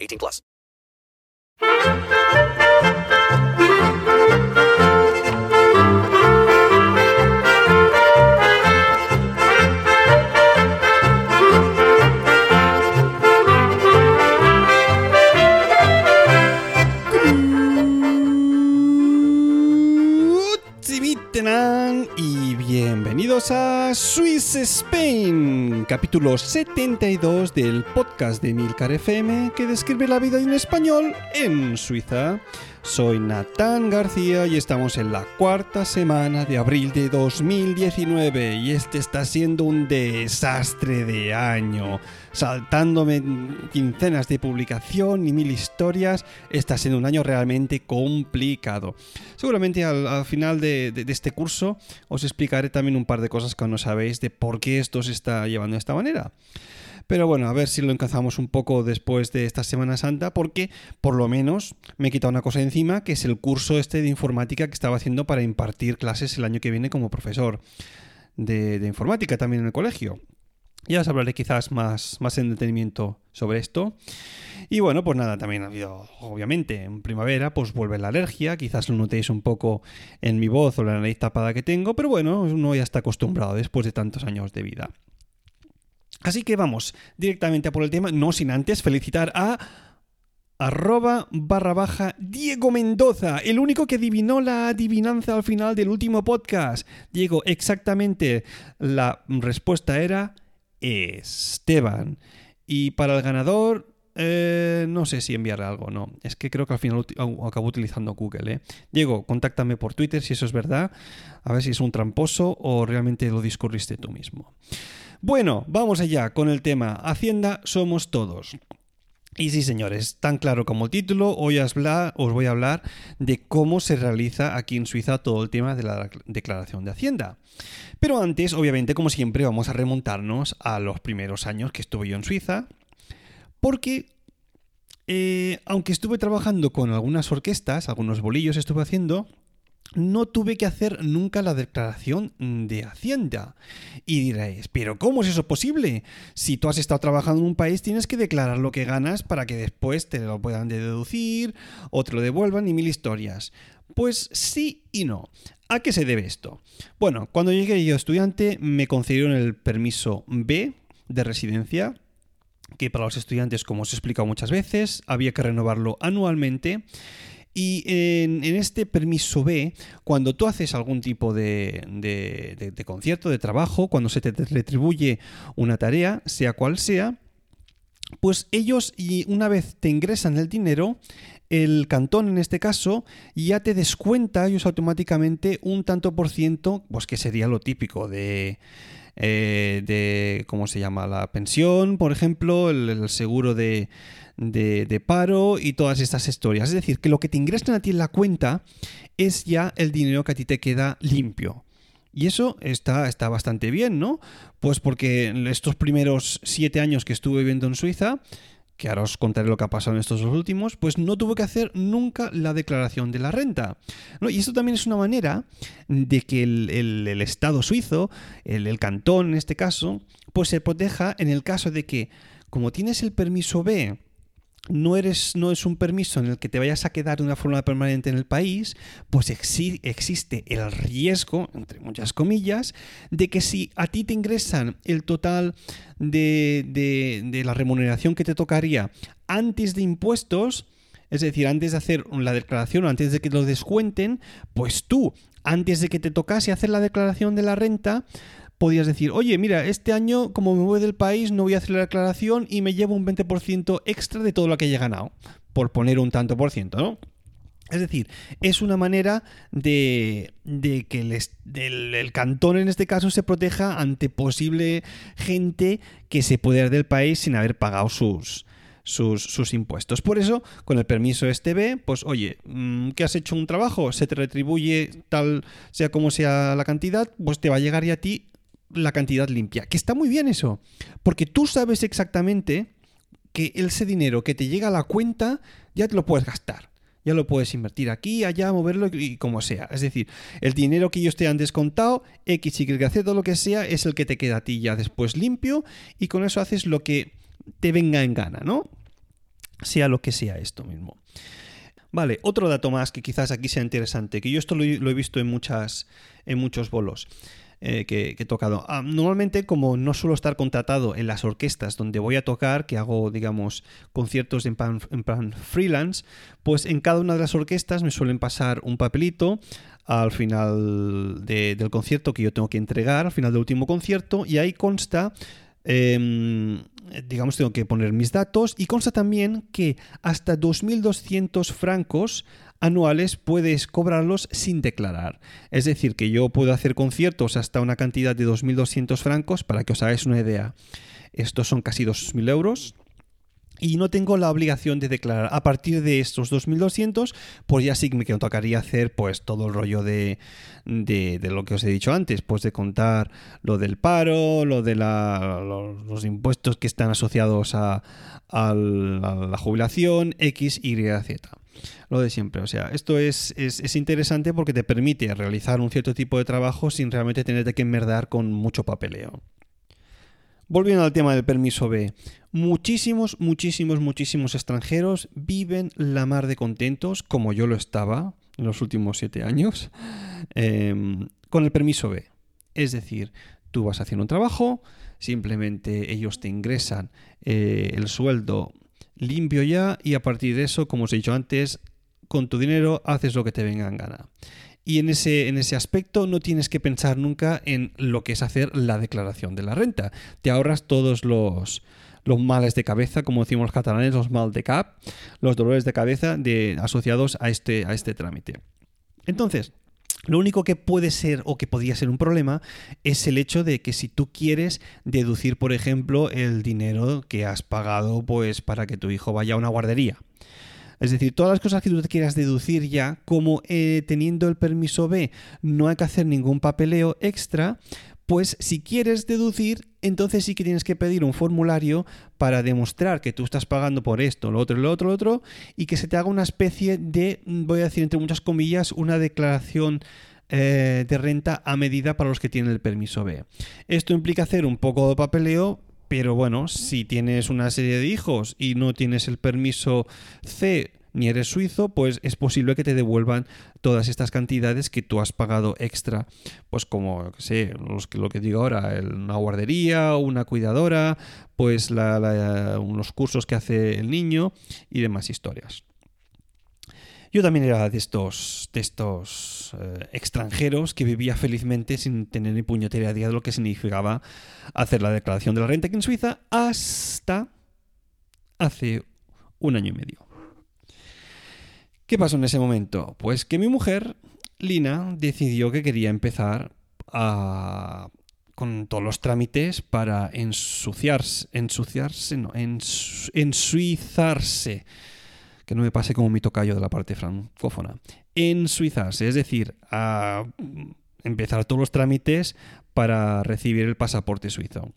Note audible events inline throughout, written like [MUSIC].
18 plus. Bienvenidos a Swiss Spain, capítulo 72 del podcast de Milcar FM que describe la vida en español en Suiza. Soy Natán García y estamos en la cuarta semana de abril de 2019 y este está siendo un desastre de año. Saltándome quincenas de publicación y mil historias, está siendo un año realmente complicado. Seguramente al, final de, de, este curso os explicaré también un par de cosas que no sabéis de por qué esto se está llevando de esta manera. Pero bueno, a ver si lo encazamos un poco después de esta Semana Santa, porque por lo menos me he quitado una cosa encima, que es el curso este de informática que estaba haciendo para impartir clases el año que viene como profesor de, informática también en el colegio. Ya os hablaré quizás más, más en detenimiento sobre esto. Y bueno, pues nada, también ha habido, obviamente, en primavera, pues vuelve la alergia, quizás lo notéis un poco en mi voz o la nariz tapada que tengo, pero bueno, uno ya está acostumbrado después de tantos años de vida. Así que vamos directamente a por el tema, no sin antes felicitar a arroba Diego Mendoza, el único que adivinó la adivinanza al final del último podcast. Diego, exactamente la respuesta era Esteban. Y para el ganador, eh, no sé si enviarle algo no. Es que creo que al final acabo utilizando Google. ¿eh? Diego, contáctame por Twitter si eso es verdad. A ver si es un tramposo o realmente lo discurriste tú mismo. Bueno, vamos allá con el tema Hacienda somos todos. Y sí, señores, tan claro como el título, hoy os, voy a hablar de cómo se realiza aquí en Suiza todo el tema de la declaración de Hacienda. Pero antes, obviamente, como siempre, vamos a remontarnos a los primeros años que estuve yo en Suiza, porque eh, aunque estuve trabajando con algunas orquestas, algunos bolillos estuve haciendo, no tuve que hacer nunca la declaración de Hacienda. Y diréis, pero ¿cómo es eso posible? Si tú has estado trabajando en un país, tienes que declarar lo que ganas para que después te lo puedan deducir o te lo devuelvan y mil historias. Pues sí y no. ¿A qué se debe esto? Bueno, cuando llegué yo estudiante me concedieron el permiso B de residencia, que para los estudiantes, como os he explicado muchas veces, había que renovarlo anualmente. Y en, este permiso B, cuando tú haces algún tipo de, de, concierto, de trabajo, cuando se te retribuye una tarea, sea cual sea, pues ellos, y una vez te ingresan el dinero, el cantón en este caso ya te descuenta ellos automáticamente un tanto por ciento, pues que sería lo típico de, eh, de ¿cómo se llama? La pensión, por ejemplo, el seguro de, de, paro y todas estas historias. Es decir, que lo que te ingresan a ti en la cuenta es ya el dinero que a ti te queda limpio. Y eso está, está bastante bien, ¿no? Pues porque estos primeros siete años que estuve viviendo en Suiza, que ahora os contaré lo que ha pasado en estos dos últimos, pues no tuve que hacer nunca la declaración de la renta. Y esto también es una manera de que el, Estado suizo, el, el, cantón en este caso, pues se proteja en el caso de que, como tienes el permiso B, no, eres, no es un permiso en el que te vayas a quedar de una forma permanente en el país, pues existe el riesgo, entre muchas comillas, de que si a ti te ingresan el total de, de la remuneración que te tocaría antes de impuestos, es decir, antes de hacer la declaración o antes de que lo descuenten, pues tú, antes de que te tocase hacer la declaración de la renta, podías decir, oye, mira, este año como me voy del país no voy a hacer la declaración y me llevo un 20% extra de todo lo que haya ganado, por poner un tanto por ciento, ¿no? Es decir, es una manera de, que el, el, cantón en este caso se proteja ante posible gente que se puede ir del país sin haber pagado sus, sus, sus impuestos. Por eso, con el permiso este B, pues oye, mm, que has hecho un trabajo, se te retribuye tal, sea como sea la cantidad, pues te va a llegar ya a ti la cantidad limpia. Que está muy bien eso, porque tú sabes exactamente que ese dinero que te llega a la cuenta ya te lo puedes gastar. Ya lo puedes invertir aquí, allá, moverlo y como sea. Es decir, el dinero que ellos te han descontado, X, Y, Z, lo que sea, es el que te queda a ti ya después limpio y con eso haces lo que te venga en gana, ¿no? Sea lo que sea esto mismo. Vale, otro dato más que quizás aquí sea interesante, que yo esto lo, he visto en, muchas, en muchos bolos. Eh, que, he tocado. Ah, normalmente, como no suelo estar contratado en las orquestas donde voy a tocar, que hago, digamos, conciertos en plan, en plan freelance, pues en cada una de las orquestas me suelen pasar un papelito al final del concierto que yo tengo que entregar, al final del último concierto, y ahí consta em, digamos, tengo que poner mis datos y consta también que hasta 2.200 francos anuales puedes cobrarlos sin declarar. Es decir, que yo puedo hacer conciertos hasta una cantidad de 2.200 francos, para que os hagáis una idea. Estos son casi 2.000 euros y no tengo la obligación de declarar. A partir de estos 2200, pues ya sí que me tocaría hacer pues todo el rollo de, de, lo que os he dicho antes, pues de contar lo del paro, lo de los, impuestos que están asociados a, la jubilación, X, Y, Z. Lo de siempre. O sea, esto es, es, es, interesante porque te permite realizar un cierto tipo de trabajo sin realmente tenerte que enmerdar con mucho papeleo. Volviendo al tema del permiso B, muchísimos, muchísimos, muchísimos extranjeros viven la mar de contentos, como yo lo estaba en los últimos siete años, em, con el permiso B. Es decir, tú vas haciendo un trabajo, simplemente ellos te ingresan eh, el sueldo limpio ya y a partir de eso, como os he dicho antes, con tu dinero haces lo que te venga en gana. Y en ese, en ese aspecto no tienes que pensar nunca en lo que es hacer la declaración de la renta. Te ahorras todos los, los males de cabeza, como decimos los catalanes, los mal de cap, los dolores de cabeza de, asociados a este, a este trámite. Entonces, lo único que puede ser o que podría ser un problema es el hecho de que si tú quieres deducir, por ejemplo, el dinero que has pagado pues para que tu hijo vaya a una guardería. Es decir, todas las cosas que tú te quieras deducir ya, como eh, teniendo el permiso B no hay que hacer ningún papeleo extra, pues si quieres deducir, entonces sí que tienes que pedir un formulario para demostrar que tú estás pagando por esto, lo otro, lo otro, lo otro, y que se te haga una especie de, voy a decir entre muchas comillas, una declaración eh, de renta a medida para los que tienen el permiso B. Esto implica hacer un poco de papeleo, pero bueno, si tienes una serie de hijos y no tienes el permiso C ni eres suizo, pues es posible que te devuelvan todas estas cantidades que tú has pagado extra, pues como, sé, lo que digo ahora, una guardería, una cuidadora, pues unos cursos que hace el niño y demás historias. Yo también era de estos, de estos eh, extranjeros que vivía felizmente sin tener ni puñetera idea de lo que significaba hacer la declaración de la renta aquí en Suiza hasta hace un año y medio. ¿Qué pasó en ese momento? Pues que mi mujer, Lina, decidió que quería empezar a, con todos los trámites para ensuciarse, ensuciarse, no, ensuizarse que no me pase como mi tocayo de la parte francófona, en Suizarse, es decir, a empezar todos los trámites para recibir el pasaporte suizo.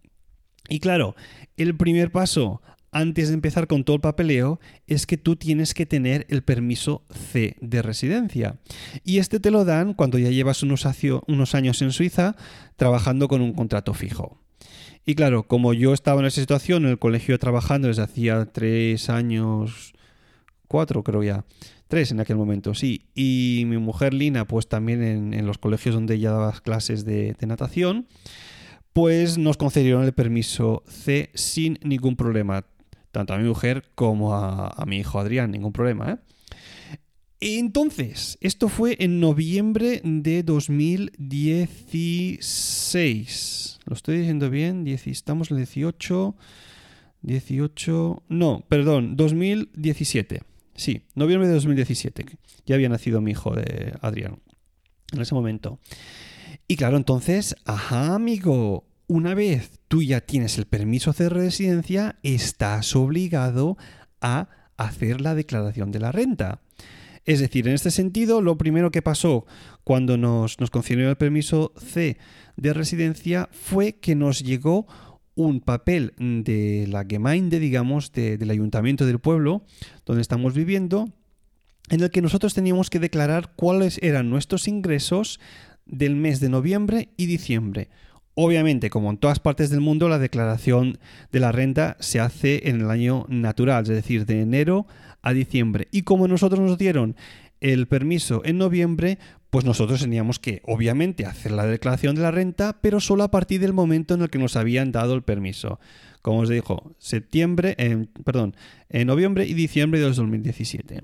Y claro, el primer paso antes de empezar con todo el papeleo es que tú tienes que tener el permiso C de residencia. Y este te lo dan cuando ya llevas unos, unos años en Suiza trabajando con un contrato fijo. Y claro, como yo estaba en esa situación en el colegio trabajando desde hacía tres años, creo ya, tres en aquel momento, sí. Y mi mujer Lina, pues también en, los colegios donde ella daba clases de, natación, pues nos concedieron el permiso C sin ningún problema, tanto a mi mujer como a, mi hijo Adrián, ningún problema. ¿eh? Entonces, esto fue en noviembre de 2016. ¿Lo estoy diciendo bien? Estamos en el 18. 18. No, perdón, 2017. Sí, noviembre de 2017. Ya había nacido mi hijo de Adrián en ese momento. Y claro, entonces, ajá, amigo, una vez tú ya tienes el permiso de residencia, estás obligado a hacer la declaración de la renta. Es decir, en este sentido, lo primero que pasó cuando nos, nos concedió el permiso C de residencia fue que nos llegó un papel de la Gemeinde, digamos, del ayuntamiento del pueblo donde estamos viviendo, en el que nosotros teníamos que declarar cuáles eran nuestros ingresos del mes de noviembre y diciembre. Obviamente, como en todas partes del mundo, la declaración de la renta se hace en el año natural, es decir, de enero a diciembre. Y como nosotros nos dieron el permiso en noviembre, pues nosotros teníamos que, obviamente, hacer la declaración de la renta, pero solo a partir del momento en el que nos habían dado el permiso. Como os dijo, septiembre, perdón, en noviembre y diciembre de 2017.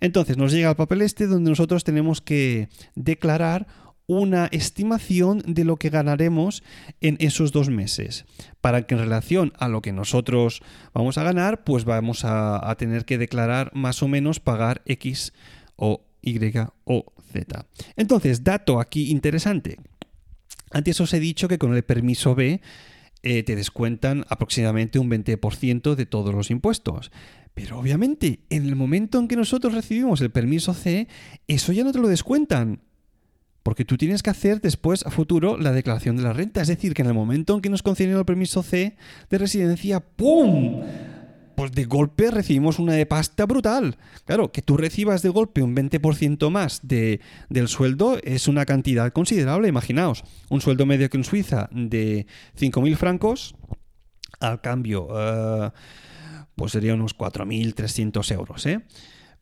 Entonces nos llega el papel este donde nosotros tenemos que declarar una estimación de lo que ganaremos en esos dos meses. Para que en relación a lo que nosotros vamos a ganar, pues vamos a, tener que declarar más o menos pagar X o Y o Entonces, dato aquí interesante. Antes os he dicho que con el permiso B eh, te descuentan aproximadamente un 20% de todos los impuestos. Pero obviamente, en el momento en que nosotros recibimos el permiso C, eso ya no te lo descuentan. Porque tú tienes que hacer después, a futuro, la declaración de la renta. Es decir, que en el momento en que nos concedieron el permiso C de residencia, ¡pum! Pues de golpe recibimos una de pasta brutal. Claro, que tú recibas de golpe un 20% más de, del sueldo es una cantidad considerable. Imaginaos, un sueldo medio que en Suiza de 5.000 francos, al cambio, uh, pues sería unos 4.300 euros, ¿eh?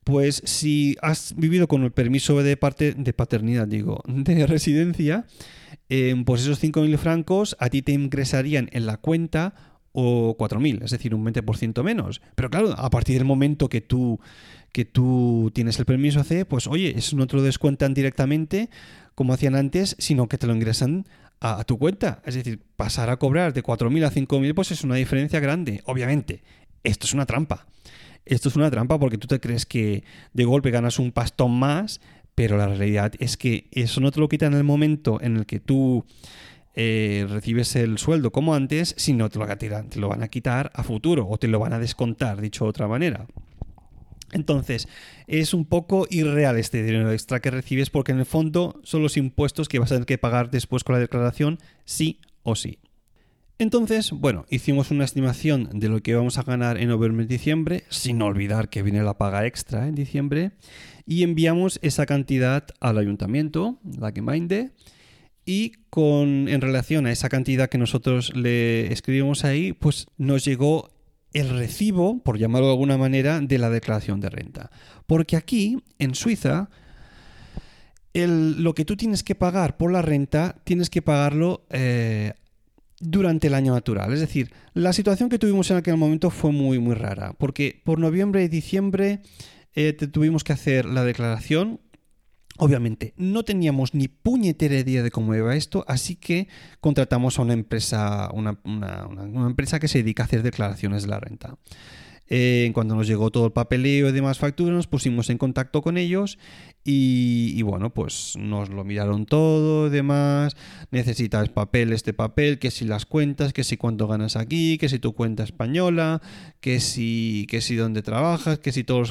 pues si has vivido con el permiso de, parte, de paternidad, digo, de [LAUGHS] residencia, em, pues esos 5.000 francos a ti te ingresarían en la cuenta o 4.000, es decir, un 20% menos. Pero claro, a partir del momento que tú, que tú tienes el permiso C, pues oye, eso no te lo descuentan directamente como hacían antes, sino que te lo ingresan a, a tu cuenta. Es decir, pasar a cobrar de 4.000 a 5.000, pues es una diferencia grande. Obviamente, esto es una trampa esto es una trampa porque tú te crees que de golpe ganas un pastón más, pero la realidad es que eso no te lo quitan en el momento en el que tú eh, recibes el sueldo como antes, sino te lo, te lo van a quitar a futuro o te lo van a descontar, dicho de otra manera. Entonces, es un poco irreal este dinero extra que recibes porque en el fondo son los impuestos que vas a tener que pagar después con la declaración, sí o sí. Entonces, bueno, hicimos una estimación de lo que vamos a ganar en noviembre y diciembre, sin olvidar que viene la paga extra en diciembre, y enviamos esa cantidad al ayuntamiento, la Gemeinde, y con, en relación a esa cantidad que nosotros le escribimos ahí, pues nos llegó el recibo, por llamarlo de alguna manera, de la declaración de renta. Porque aquí, en Suiza, lo que tú tienes que pagar por la renta, tienes que pagarlo eh, durante el año natural. Es decir, la situación que tuvimos en aquel momento fue muy, muy rara, porque por noviembre y diciembre eh, tuvimos que hacer la declaración. Obviamente, no teníamos ni puñetera idea de cómo iba esto, así que contratamos a una empresa, una, una empresa que se dedica a hacer declaraciones de la renta. Eh, cuando nos llegó todo el papeleo y demás facturas, nos pusimos en contacto con ellos y, bueno, pues nos lo miraron todo y demás. Necesitas papel, este papel, que si las cuentas, que si cuánto ganas aquí, que si tu cuenta española, que si, que si dónde trabajas, que si todos.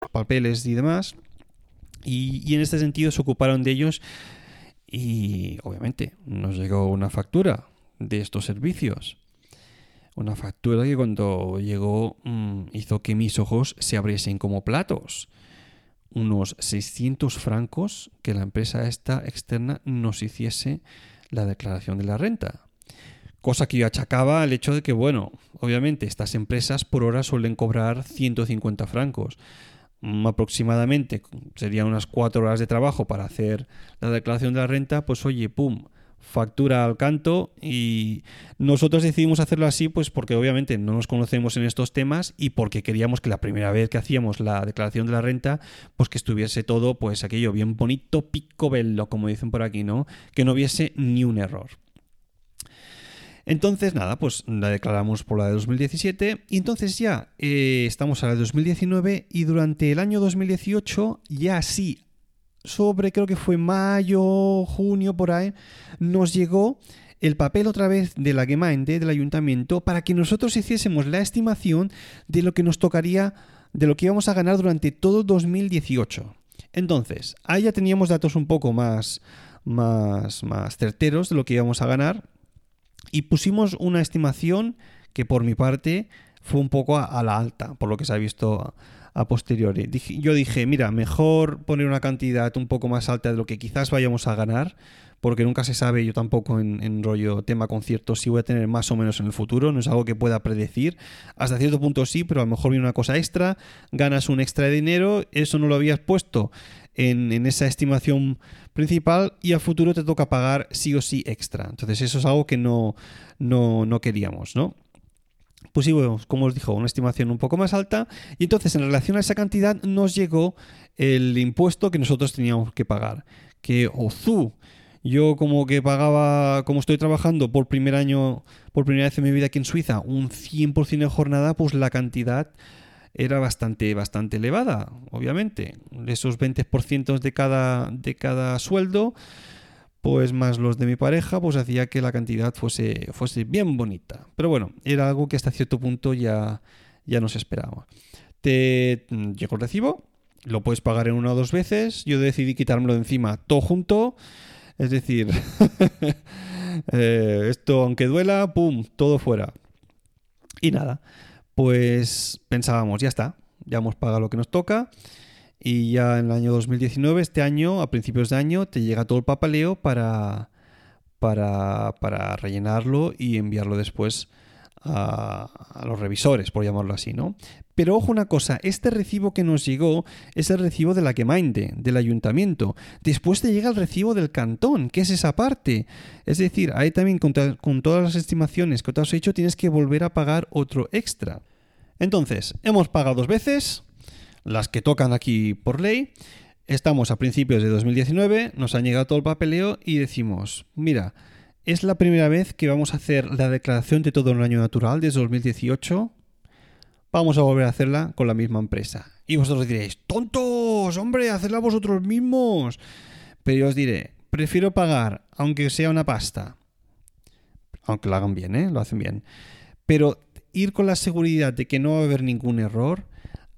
Papeles y demás. Y, en este sentido se ocuparon de ellos. Y obviamente nos llegó una factura de estos servicios. Una factura que cuando llegó mm, hizo que mis ojos se abriesen como platos. Unos 600 francos que la empresa esta externa nos hiciese la declaración de la renta. Cosa que yo achacaba al hecho de que, bueno, obviamente estas empresas por hora suelen cobrar 150 francos. Mm, aproximadamente serían unas 4 horas de trabajo para hacer la declaración de la renta, pues oye, pum, factura al canto y nosotros decidimos hacerlo así pues porque obviamente no nos conocemos en estos temas y porque queríamos que la primera vez que hacíamos la declaración de la renta pues que estuviese todo pues aquello bien bonito picobello como dicen por aquí no que no hubiese ni un error entonces, nada, pues la declaramos por la de 2017 y entonces ya eh, estamos a la de 2019 y durante el año 2018 ya sí, sobre creo que fue mayo, junio por ahí, nos llegó el papel otra vez de la Gemeinde, del ayuntamiento, para que nosotros hiciésemos la estimación de lo que nos tocaría, de lo que íbamos a ganar durante todo 2018. Entonces, ahí ya teníamos datos un poco más, más, más certeros de lo que íbamos a ganar y pusimos una estimación que por mi parte fue un poco a, la alta, por lo que se ha visto a, posteriori. yo dije, mira, mejor poner una cantidad un poco más alta de lo que quizás vayamos a ganar, porque nunca se sabe, yo tampoco en, rollo tema conciertos, si voy a tener más o menos en el futuro, no es algo que pueda predecir. Hasta cierto punto sí, pero a lo mejor viene una cosa extra, ganas un extra de dinero, eso no lo habías puesto en, en esa estimación principal y al futuro te toca pagar sí o sí extra. Entonces eso es algo que no, no, no queríamos, ¿no? pusimos, como os dijo, una estimación un poco más alta y entonces en relación a esa cantidad nos llegó el impuesto que nosotros teníamos que pagar. Que Ozu, yo como que pagaba, como estoy trabajando por primer año, por primera vez en mi vida aquí en Suiza, un 100% de jornada, pues la cantidad era bastante, bastante elevada, obviamente. Esos 20% de cada, de cada sueldo, pues más los de mi pareja, pues hacía que la cantidad fuese, fuese bien bonita. Pero bueno, era algo que hasta cierto punto ya, ya no se esperaba. Te llegó el recibo, lo puedes pagar en una o dos veces. Yo decidí quitármelo de encima todo junto. Es decir, [LAUGHS] eh, esto aunque duela, ¡pum! Todo fuera. Y nada pues pensábamos, ya está, ya hemos pagado lo que nos toca y ya en el año 2019, este año, a principios de año, te llega todo el papeleo para, para, para rellenarlo y enviarlo después a, los revisores, por llamarlo así, ¿no? Pero ojo una cosa, este recibo que nos llegó es el recibo de la Gemeinde, del ayuntamiento. Después te llega el recibo del cantón, que es esa parte. Es decir, ahí también con, con todas las estimaciones que te has hecho tienes que volver a pagar otro extra. Entonces, hemos pagado dos veces, las que tocan aquí por ley. Estamos a principios de 2019, nos han llegado todo el papeleo y decimos, mira, es la primera vez que vamos a hacer la declaración de todo un año natural desde 2018. Vamos a volver a hacerla con la misma empresa. Y vosotros diréis, tontos, hombre, hacedla vosotros mismos. Pero yo os diré, prefiero pagar, aunque sea una pasta. Aunque lo hagan bien, ¿eh? Lo hacen bien. Pero ir con la seguridad de que no va a haber ningún error,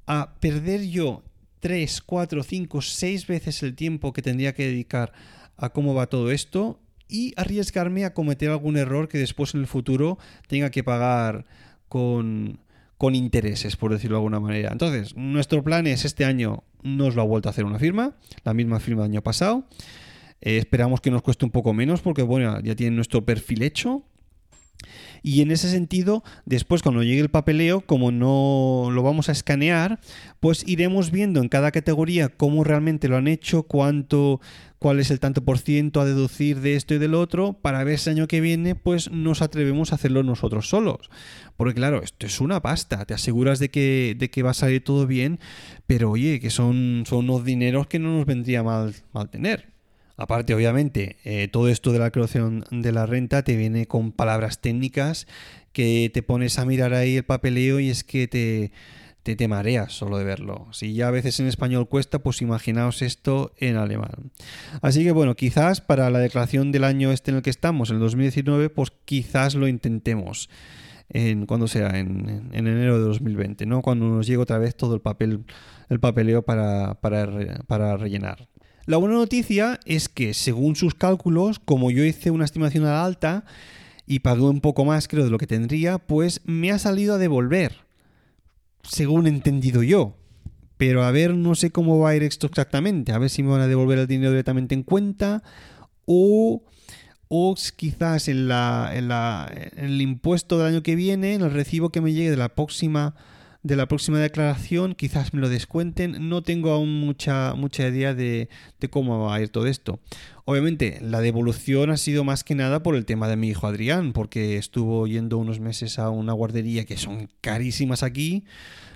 a perder yo 3, 4, 5, 6 veces el tiempo que tendría que dedicar a cómo va todo esto y arriesgarme a cometer algún error que después en el futuro tenga que pagar con, con intereses, por decirlo de alguna manera. Entonces, nuestro plan es este año nos lo ha vuelto a hacer una firma, la misma firma del año pasado. Eh, esperamos que nos cueste un poco menos porque, bueno, ya tienen nuestro perfil hecho y en ese sentido, después cuando llegue el papeleo, como no lo vamos a escanear, pues iremos viendo en cada categoría cómo realmente lo han hecho, cuánto, cuál es el tanto por ciento a deducir de esto y del otro, para ver si año que viene pues nos atrevemos a hacerlo nosotros solos. Porque claro, esto es una pasta, te aseguras de que, de que va a salir todo bien, pero oye, que son, son unos dineros que no nos vendría mal, mal tener. Aparte, obviamente, eh, todo esto de la creación de la renta te viene con palabras técnicas que te pones a mirar ahí el papeleo y es que te, te, te mareas solo de verlo. Si ya a veces en español cuesta, pues imaginaos esto en alemán. Así que bueno, quizás para la declaración del año este en el que estamos, el 2019, pues quizás lo intentemos. En, cuando sea, en, en, enero de 2020, ¿no? Cuando nos llegue otra vez todo el papel, el papeleo para, para, para rellenar. La buena noticia es que, según sus cálculos, como yo hice una estimación a la alta y pagué un poco más, creo, de lo que tendría, pues me ha salido a devolver, según he entendido yo. Pero a ver, no sé cómo va a ir esto exactamente. A ver si me van a devolver el dinero directamente en cuenta o, o quizás en, la, en, la, en el impuesto del año que viene, en el recibo que me llegue de la próxima de la próxima declaración, quizás me lo descuenten, no tengo aún mucha, mucha idea de, de cómo va a ir todo esto. Obviamente, la devolución ha sido más que nada por el tema de mi hijo Adrián, porque estuvo yendo unos meses a una guardería que son carísimas aquí,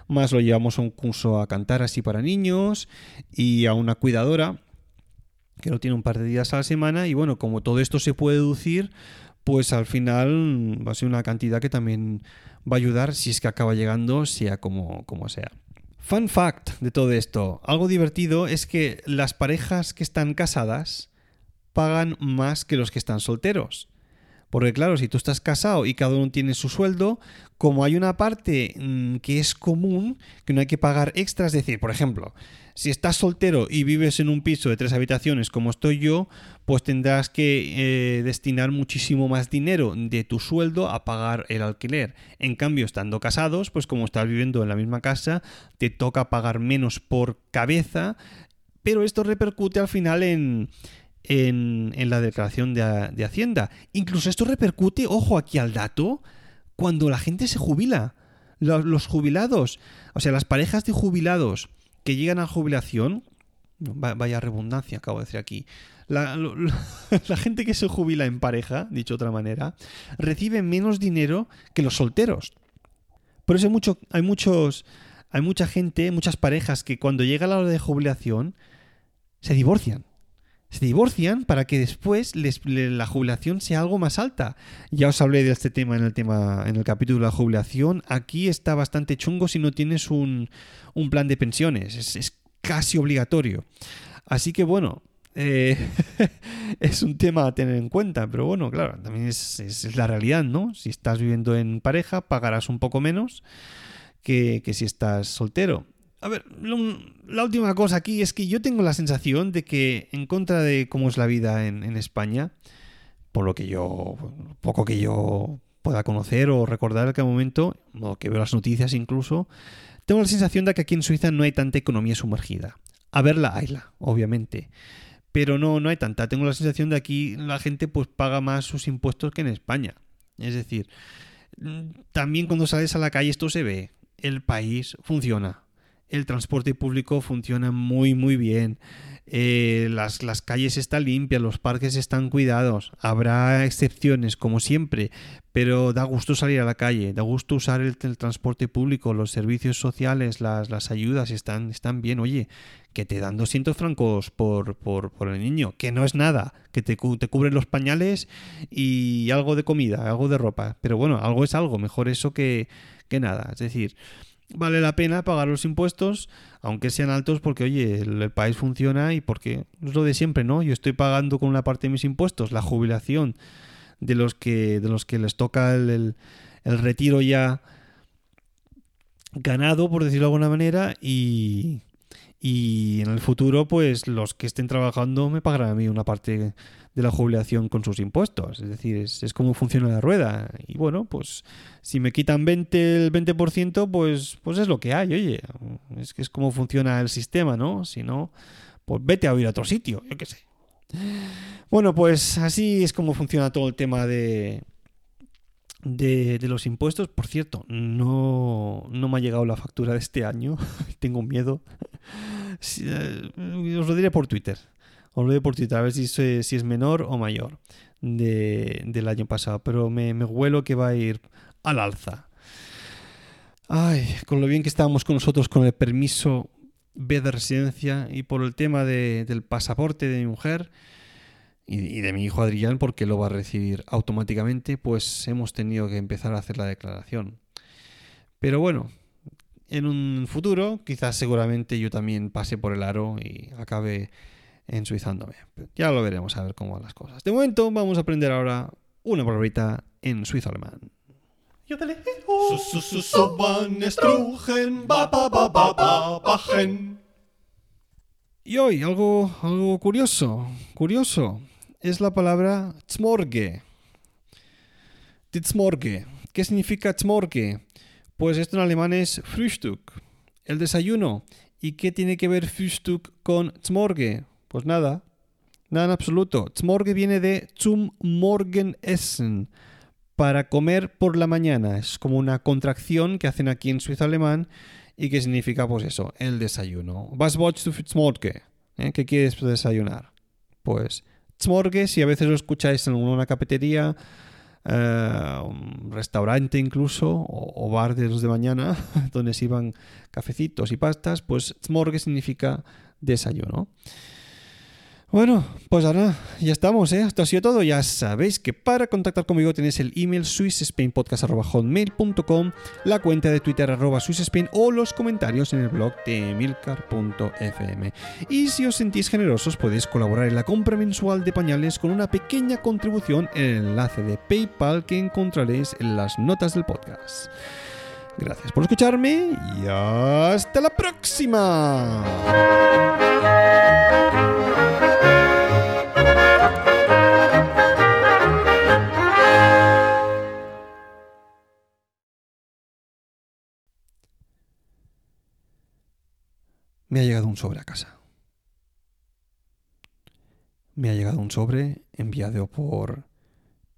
más lo llevamos a un curso a cantar así para niños y a una cuidadora que lo tiene un par de días a la semana y bueno, como todo esto se puede deducir, pues al final va a ser una cantidad que también va a ayudar si es que acaba llegando, sea como, como sea. Fun fact de todo esto, algo divertido es que las parejas que están casadas pagan más que los que están solteros. Porque claro, si tú estás casado y cada uno tiene su sueldo, como hay una parte mm, que es común, que no hay que pagar extras, es decir, por ejemplo, si estás soltero y vives en un piso de tres habitaciones como estoy yo, pues tendrás que eh, destinar muchísimo más dinero de tu sueldo a pagar el alquiler. En cambio, estando casados, pues como estás viviendo en la misma casa, te toca pagar menos por cabeza, pero esto repercute al final en en, la declaración de, Hacienda. Incluso esto repercute, ojo aquí al dato, cuando la gente se jubila. Los, jubilados, o sea, las parejas de jubilados que llegan a jubilación, vaya redundancia acabo de decir aquí, [LAUGHS] la, gente que se jubila en pareja, dicho de otra manera, recibe menos dinero que los solteros. Por eso hay, mucho, hay, muchos, hay mucha gente, muchas parejas que cuando llega la hora de jubilación se divorcian se divorcian para que después la jubilación sea algo más alta. Ya os hablé de este tema en el tema en el capítulo de la jubilación. Aquí está bastante chungo si no tienes un, plan de pensiones. Es, casi obligatorio. Así que bueno, eh, [LAUGHS] es un tema a tener en cuenta. Pero bueno, claro, también es, es, la realidad, ¿no? Si estás viviendo en pareja, pagarás un poco menos que, que si estás soltero. A ver, la última cosa aquí es que yo tengo la sensación de que, en contra de cómo es la vida en, España, por lo que yo, poco que yo pueda conocer o recordar en aquel momento, o que veo las noticias incluso, tengo la sensación de que aquí en Suiza no hay tanta economía sumergida. A verla, hayla, obviamente. Pero no, no hay tanta. Tengo la sensación de que aquí la gente pues paga más sus impuestos que en España. Es decir, también cuando sales a la calle esto se ve. El país funciona el transporte público funciona muy muy bien. Eh, las, las, calles están limpias, los parques están cuidados. Habrá excepciones, como siempre, pero da gusto salir a la calle, da gusto usar el, transporte público, los servicios sociales, las, las, ayudas están, están bien. Oye, que te dan 200 francos por, por, por el niño, que no es nada, que te, te cubren los pañales y algo de comida, algo de ropa. Pero bueno, algo es algo, mejor eso que, que nada. Es decir, vale la pena pagar los impuestos, aunque sean altos, porque oye, el, país funciona y porque es lo de siempre, ¿no? Yo estoy pagando con una parte de mis impuestos la jubilación de los que, de los que les toca el, el retiro ya ganado, por decirlo de alguna manera, y, y en el futuro, pues los que estén trabajando me pagarán a mí una parte de la jubilación con sus impuestos. Es decir, es, como funciona la rueda. Y bueno, pues si me quitan 20, el 20%, pues, pues es lo que hay, oye. Es que es como funciona el sistema, ¿no? Si no, pues vete a ir a otro sitio, yo qué sé. Bueno, pues así es como funciona todo el tema de, de, los impuestos. Por cierto, no, no me ha llegado la factura de este año. [LAUGHS] Tengo miedo. [LAUGHS] Eh, os lo diré por Twitter. Os lo por Twitter, a ver si, si es menor o mayor de, del año pasado. Pero me, me huelo que va a ir al alza. Ay, con lo bien que estábamos con nosotros con el permiso B de residencia y por el tema de, del pasaporte de mi mujer y, de mi hijo Adrián, porque lo va a recibir automáticamente, pues hemos tenido que empezar a hacer la declaración. Pero bueno, en un futuro, quizás seguramente yo también pase por el aro y acabe ensuizándome. Ya lo veremos a ver cómo van las cosas. De momento vamos a aprender ahora una palabrita en suizo alemán. Y hoy algo, algo curioso, curioso, es la palabra Zmorge. Zmorge. ¿Qué significa Zmorge? Pues esto en alemán es Frühstück, el desayuno. ¿Y qué tiene que ver Frühstück con Zmorge? Pues nada, nada en absoluto. Zmorge viene de zum Morgenessen, para comer por la mañana. Es como una contracción que hacen aquí en suizo alemán y que significa, pues eso, el desayuno. Was willst du für Zmorge? ¿Eh? ¿Qué quieres desayunar? Pues Zmorge, si a veces lo escucháis en una cafetería, eh, un restaurante incluso, o, bar de los de mañana, [LAUGHS] donde se iban cafecitos y pastas, pues Zmorge significa desayuno. Bueno, pues ahora ya estamos, ¿eh? Esto ha sido todo. Ya sabéis que para contactar conmigo tenéis el email swissspainpodcast.com, la cuenta de Twitter arroba swissspain o los comentarios en el blog de milcar.fm. Y si os sentís generosos podéis colaborar en la compra mensual de pañales con una pequeña contribución en el enlace de PayPal que encontraréis en las notas del podcast. Gracias por escucharme y hasta la próxima. Me ha llegado un sobre a casa. Me ha llegado un sobre enviado por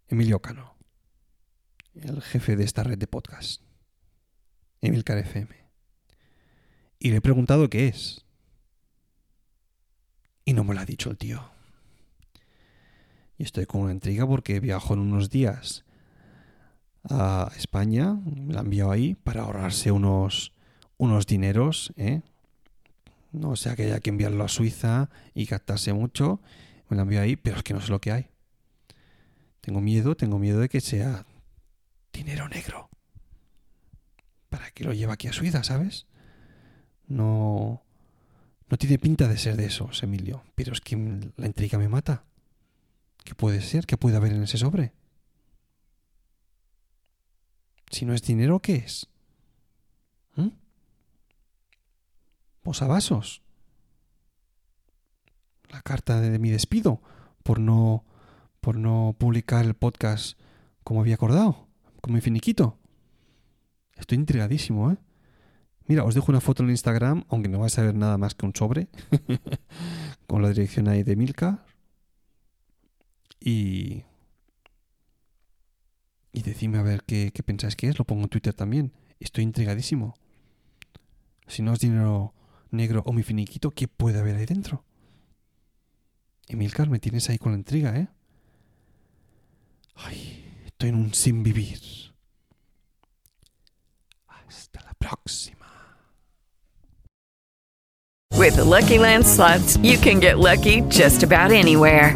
Emilio Cano, el jefe de esta red de podcast, Emilcar FM. Y le he preguntado qué es. Y no me lo ha dicho el tío. Y estoy con una intriga porque viajo en unos días a España, me la enviado ahí para ahorrarse unos, unos dineros, ¿eh? No sea que haya que enviarlo a Suiza y gastarse mucho. Me lo envío ahí, pero es que no sé lo que hay. Tengo miedo, tengo miedo de que sea dinero negro. ¿Para qué lo lleva aquí a Suiza, sabes? No. No tiene pinta de ser de esos, Emilio. Pero es que la intriga me mata. ¿Qué puede ser? ¿Qué puede haber en ese sobre? Si no es dinero, ¿qué es? ¿Mm? Posavasos. La carta de mi despido por no por no publicar el podcast como había acordado, con mi. Estoy intrigadísimo, ¿eh? Mira, os dejo una foto en Instagram, aunque no vais a ver nada más que un sobre, [LAUGHS] con la dirección ahí de Milka. Y. Y decidme a ver qué, qué pensáis que es, lo pongo en Twitter también. Estoy intrigadísimo. Si no es dinero negro o mi finiquito, ¿qué puede haber ahí dentro? Emilcar, me tienes ahí con la intriga, ¿eh? Ay, estoy en un sin vivir. Hasta la próxima. With the Lucky Land slots, you can get lucky just about anywhere.